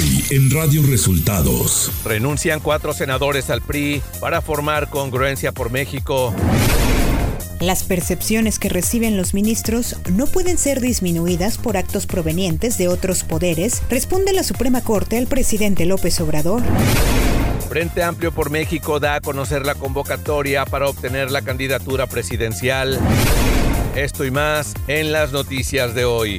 Hoy en Radio Resultados. Renuncian cuatro senadores al PRI para formar congruencia por México. Las percepciones que reciben los ministros no pueden ser disminuidas por actos provenientes de otros poderes, responde la Suprema Corte al presidente López Obrador. Frente Amplio por México da a conocer la convocatoria para obtener la candidatura presidencial. Esto y más en las noticias de hoy.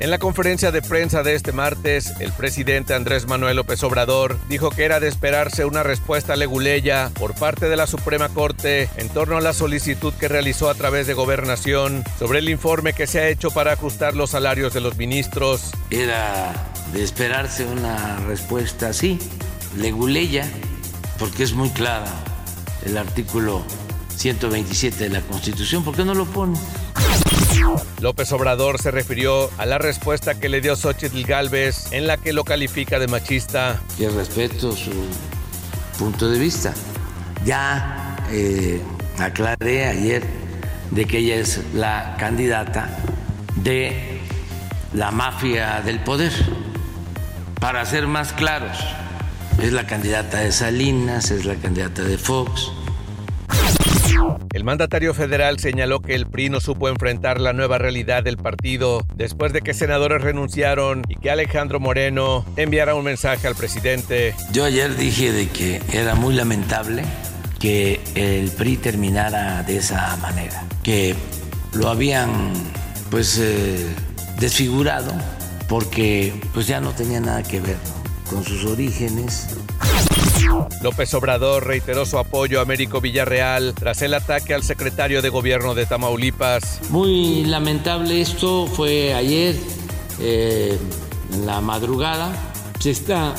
En la conferencia de prensa de este martes, el presidente Andrés Manuel López Obrador dijo que era de esperarse una respuesta leguleya por parte de la Suprema Corte en torno a la solicitud que realizó a través de Gobernación sobre el informe que se ha hecho para ajustar los salarios de los ministros. Era de esperarse una respuesta así, leguleya, porque es muy clara el artículo 127 de la Constitución. ¿Por qué no lo pone? López Obrador se refirió a la respuesta que le dio Xochitl Galvez en la que lo califica de machista. Que respeto su punto de vista. Ya eh, aclaré ayer de que ella es la candidata de la mafia del poder. Para ser más claros, es la candidata de Salinas, es la candidata de Fox, el mandatario federal señaló que el PRI no supo enfrentar la nueva realidad del partido después de que senadores renunciaron y que Alejandro Moreno enviara un mensaje al presidente. Yo ayer dije de que era muy lamentable que el PRI terminara de esa manera, que lo habían pues eh, desfigurado porque pues ya no tenía nada que ver con sus orígenes. López Obrador reiteró su apoyo a Américo Villarreal tras el ataque al secretario de gobierno de Tamaulipas. Muy lamentable esto, fue ayer eh, en la madrugada. Se está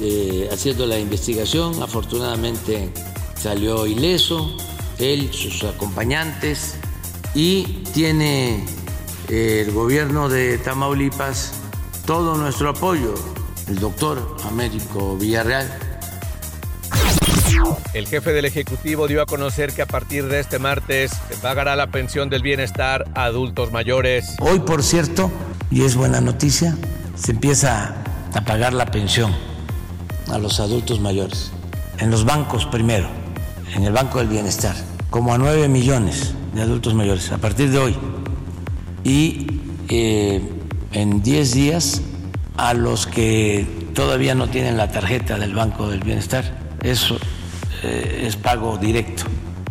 eh, haciendo la investigación, afortunadamente salió ileso, él, sus acompañantes, y tiene eh, el gobierno de Tamaulipas todo nuestro apoyo, el doctor Américo Villarreal el jefe del Ejecutivo dio a conocer que a partir de este martes se pagará la pensión del bienestar a adultos mayores. Hoy, por cierto, y es buena noticia, se empieza a pagar la pensión a los adultos mayores. En los bancos primero, en el Banco del Bienestar, como a 9 millones de adultos mayores a partir de hoy. Y eh, en 10 días a los que todavía no tienen la tarjeta del Banco del Bienestar. Eso eh, es pago directo,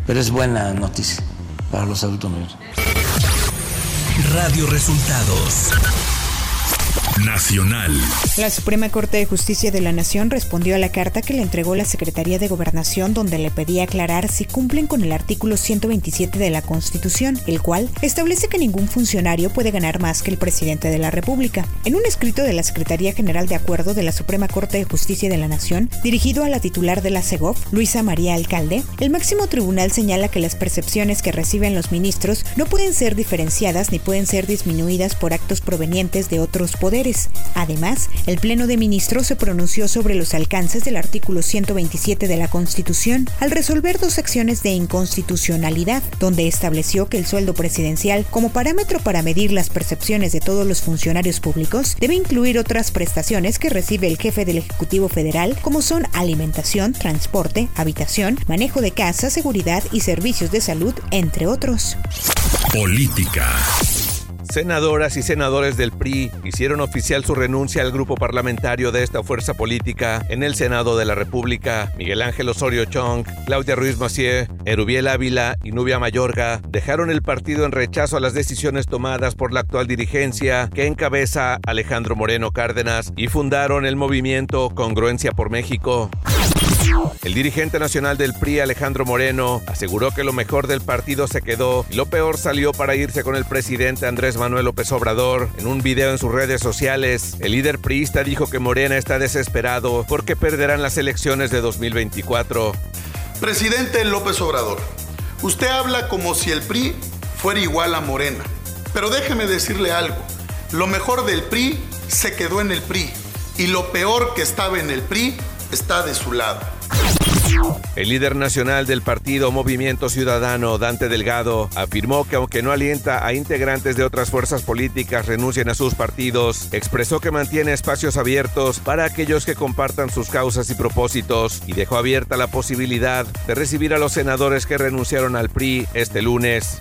pero es buena noticia para los adultos mayores. Radio Resultados Nacional. La Suprema Corte de Justicia de la Nación respondió a la carta que le entregó la Secretaría de Gobernación donde le pedía aclarar si cumplen con el artículo 127 de la Constitución, el cual establece que ningún funcionario puede ganar más que el presidente de la República. En un escrito de la Secretaría General de Acuerdo de la Suprema Corte de Justicia de la Nación, dirigido a la titular de la CEGOF, Luisa María Alcalde, el máximo tribunal señala que las percepciones que reciben los ministros no pueden ser diferenciadas ni pueden ser disminuidas por actos provenientes de otros poderes Además, el Pleno de Ministros se pronunció sobre los alcances del artículo 127 de la Constitución al resolver dos acciones de inconstitucionalidad, donde estableció que el sueldo presidencial, como parámetro para medir las percepciones de todos los funcionarios públicos, debe incluir otras prestaciones que recibe el jefe del Ejecutivo Federal, como son alimentación, transporte, habitación, manejo de casa, seguridad y servicios de salud, entre otros. Política. Senadoras y senadores del PRI hicieron oficial su renuncia al grupo parlamentario de esta fuerza política en el Senado de la República. Miguel Ángel Osorio Chong, Claudia Ruiz Macié, Erubiel Ávila y Nubia Mayorga dejaron el partido en rechazo a las decisiones tomadas por la actual dirigencia que encabeza Alejandro Moreno Cárdenas y fundaron el movimiento Congruencia por México. El dirigente nacional del PRI, Alejandro Moreno, aseguró que lo mejor del partido se quedó y lo peor salió para irse con el presidente Andrés Manuel López Obrador. En un video en sus redes sociales, el líder priista dijo que Morena está desesperado porque perderán las elecciones de 2024. Presidente López Obrador, Usted habla como si el PRI fuera igual a Morena. Pero déjeme decirle algo. Lo mejor del PRI se quedó en el PRI. Y lo peor que estaba en el PRI está de su lado. El líder nacional del partido Movimiento Ciudadano, Dante Delgado, afirmó que aunque no alienta a integrantes de otras fuerzas políticas renuncien a sus partidos, expresó que mantiene espacios abiertos para aquellos que compartan sus causas y propósitos y dejó abierta la posibilidad de recibir a los senadores que renunciaron al PRI este lunes.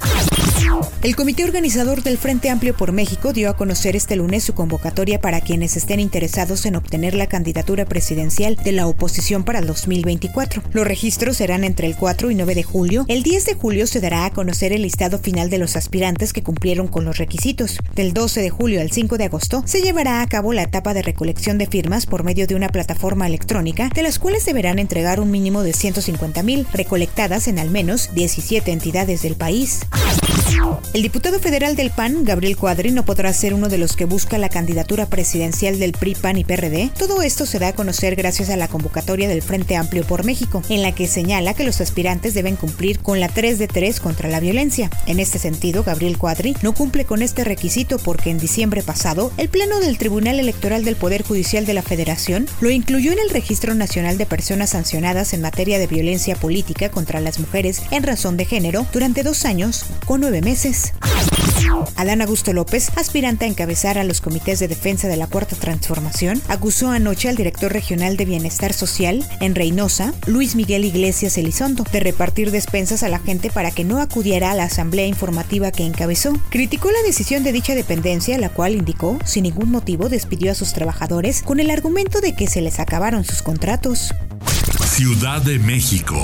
El comité organizador del Frente Amplio por México dio a conocer este lunes su convocatoria para quienes estén interesados en obtener la candidatura presidencial de la oposición para el 2024. Los registros serán entre el 4 y 9 de julio. El 10 de julio se dará a conocer el listado final de los aspirantes que cumplieron con los requisitos. Del 12 de julio al 5 de agosto se llevará a cabo la etapa de recolección de firmas por medio de una plataforma electrónica, de las cuales deberán entregar un mínimo de 150 mil, recolectadas en al menos 17 entidades del país. El diputado federal del PAN, Gabriel Cuadri, no podrá ser uno de los que busca la candidatura presidencial del PRI, PAN y PRD. Todo esto se da a conocer gracias a la convocatoria del Frente Amplio por México, en la que señala que los aspirantes deben cumplir con la 3 de 3 contra la violencia. En este sentido, Gabriel Cuadri no cumple con este requisito porque en diciembre pasado, el Pleno del Tribunal Electoral del Poder Judicial de la Federación lo incluyó en el Registro Nacional de Personas Sancionadas en materia de violencia política contra las mujeres en razón de género durante dos años con nueve meses. Adán Augusto López, aspirante a encabezar a los comités de defensa de la Cuarta Transformación, acusó anoche al director regional de Bienestar Social en Reynosa, Luis Miguel Iglesias Elizondo, de repartir despensas a la gente para que no acudiera a la asamblea informativa que encabezó. Criticó la decisión de dicha dependencia, la cual indicó, sin ningún motivo, despidió a sus trabajadores con el argumento de que se les acabaron sus contratos. Ciudad de México.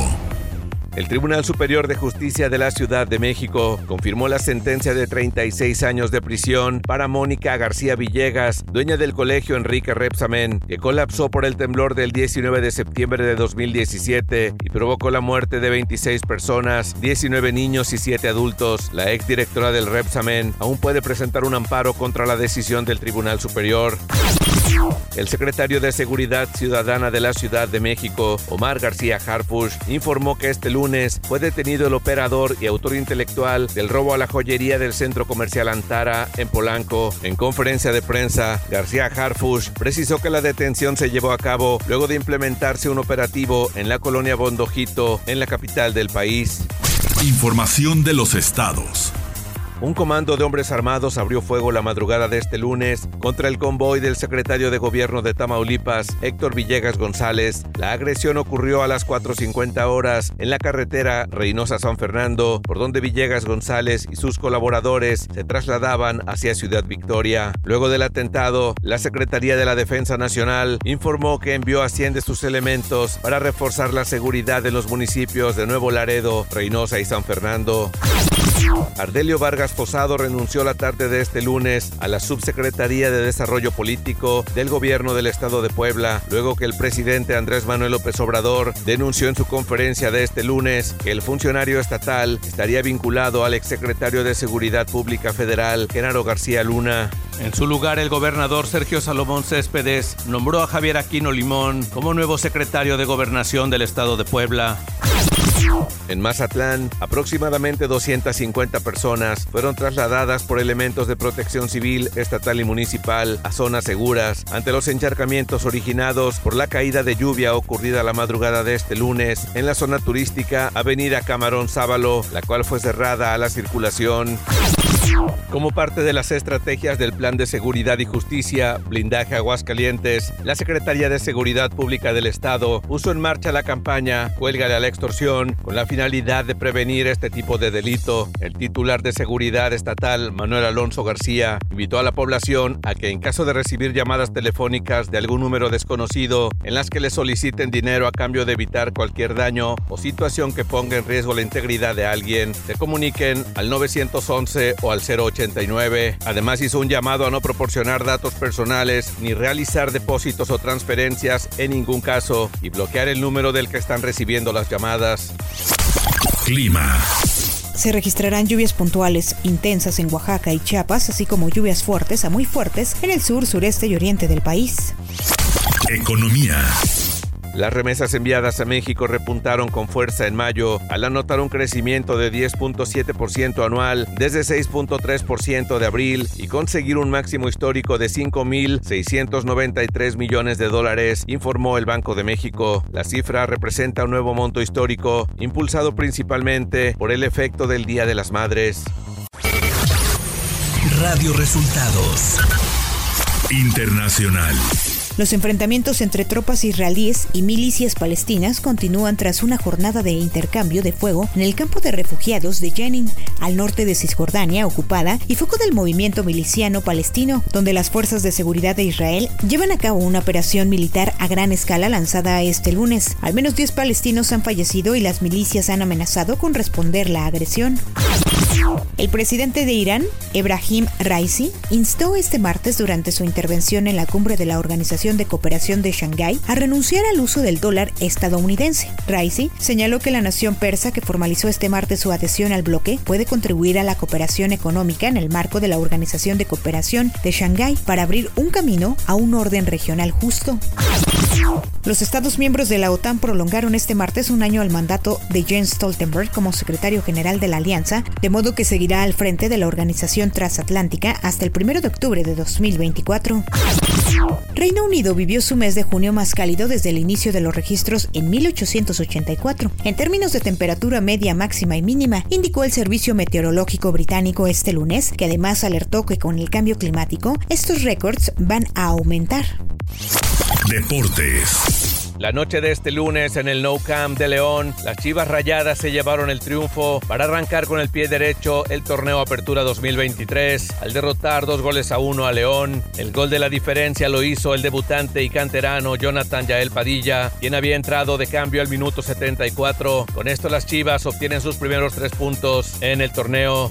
El Tribunal Superior de Justicia de la Ciudad de México confirmó la sentencia de 36 años de prisión para Mónica García Villegas, dueña del colegio Enrique Repsamen, que colapsó por el temblor del 19 de septiembre de 2017 y provocó la muerte de 26 personas, 19 niños y 7 adultos. La exdirectora del Repsamen aún puede presentar un amparo contra la decisión del Tribunal Superior. El secretario de Seguridad Ciudadana de la Ciudad de México, Omar García Harfush, informó que este lunes fue detenido el operador y autor intelectual del robo a la joyería del centro comercial Antara en Polanco. En conferencia de prensa, García Harfush precisó que la detención se llevó a cabo luego de implementarse un operativo en la colonia Bondojito, en la capital del país. Información de los estados. Un comando de hombres armados abrió fuego la madrugada de este lunes contra el convoy del secretario de gobierno de Tamaulipas, Héctor Villegas González. La agresión ocurrió a las 4.50 horas en la carretera Reynosa-San Fernando, por donde Villegas González y sus colaboradores se trasladaban hacia Ciudad Victoria. Luego del atentado, la Secretaría de la Defensa Nacional informó que envió a 100 de sus elementos para reforzar la seguridad en los municipios de Nuevo Laredo, Reynosa y San Fernando. Ardelio Vargas Posado renunció la tarde de este lunes a la Subsecretaría de Desarrollo Político del Gobierno del Estado de Puebla, luego que el presidente Andrés Manuel López Obrador denunció en su conferencia de este lunes que el funcionario estatal estaría vinculado al exsecretario de Seguridad Pública Federal, Genaro García Luna. En su lugar, el gobernador Sergio Salomón Céspedes nombró a Javier Aquino Limón como nuevo secretario de Gobernación del Estado de Puebla. En Mazatlán, aproximadamente 250 personas fueron trasladadas por elementos de protección civil, estatal y municipal a zonas seguras ante los encharcamientos originados por la caída de lluvia ocurrida la madrugada de este lunes en la zona turística Avenida Camarón Sábalo, la cual fue cerrada a la circulación. Como parte de las estrategias del Plan de Seguridad y Justicia, Blindaje Aguascalientes, la Secretaría de Seguridad Pública del Estado puso en marcha la campaña Cuélgale a la extorsión con la finalidad de prevenir este tipo de delito. El titular de Seguridad Estatal, Manuel Alonso García, invitó a la población a que en caso de recibir llamadas telefónicas de algún número desconocido en las que le soliciten dinero a cambio de evitar cualquier daño o situación que ponga en riesgo la integridad de alguien, se comuniquen al 911 o al 089. Además hizo un llamado a no proporcionar datos personales ni realizar depósitos o transferencias en ningún caso y bloquear el número del que están recibiendo las llamadas. Clima. Se registrarán lluvias puntuales intensas en Oaxaca y Chiapas, así como lluvias fuertes a muy fuertes en el sur, sureste y oriente del país. Economía. Las remesas enviadas a México repuntaron con fuerza en mayo al anotar un crecimiento de 10.7% anual desde 6.3% de abril y conseguir un máximo histórico de 5.693 millones de dólares, informó el Banco de México. La cifra representa un nuevo monto histórico, impulsado principalmente por el efecto del Día de las Madres. Radio Resultados Internacional. Los enfrentamientos entre tropas israelíes y milicias palestinas continúan tras una jornada de intercambio de fuego en el campo de refugiados de Jenin, al norte de Cisjordania, ocupada y foco del movimiento miliciano palestino, donde las fuerzas de seguridad de Israel llevan a cabo una operación militar a gran escala lanzada este lunes. Al menos 10 palestinos han fallecido y las milicias han amenazado con responder la agresión. El presidente de Irán, Ebrahim Raisi, instó este martes durante su intervención en la cumbre de la Organización de Cooperación de Shanghái a renunciar al uso del dólar estadounidense. Raisi señaló que la nación persa que formalizó este martes su adhesión al bloque puede contribuir a la cooperación económica en el marco de la Organización de Cooperación de Shanghái para abrir un camino a un orden regional justo. Los Estados miembros de la OTAN prolongaron este martes un año al mandato de Jens Stoltenberg como secretario general de la alianza, de modo que seguirá al frente de la organización transatlántica hasta el 1 de octubre de 2024. Reino Unido vivió su mes de junio más cálido desde el inicio de los registros en 1884. En términos de temperatura media, máxima y mínima, indicó el Servicio Meteorológico Británico este lunes, que además alertó que con el cambio climático, estos récords van a aumentar. Deportes. La noche de este lunes en el No Camp de León, las Chivas Rayadas se llevaron el triunfo para arrancar con el pie derecho el torneo Apertura 2023 al derrotar dos goles a uno a León. El gol de la diferencia lo hizo el debutante y canterano Jonathan Yael Padilla, quien había entrado de cambio al minuto 74. Con esto las Chivas obtienen sus primeros tres puntos en el torneo.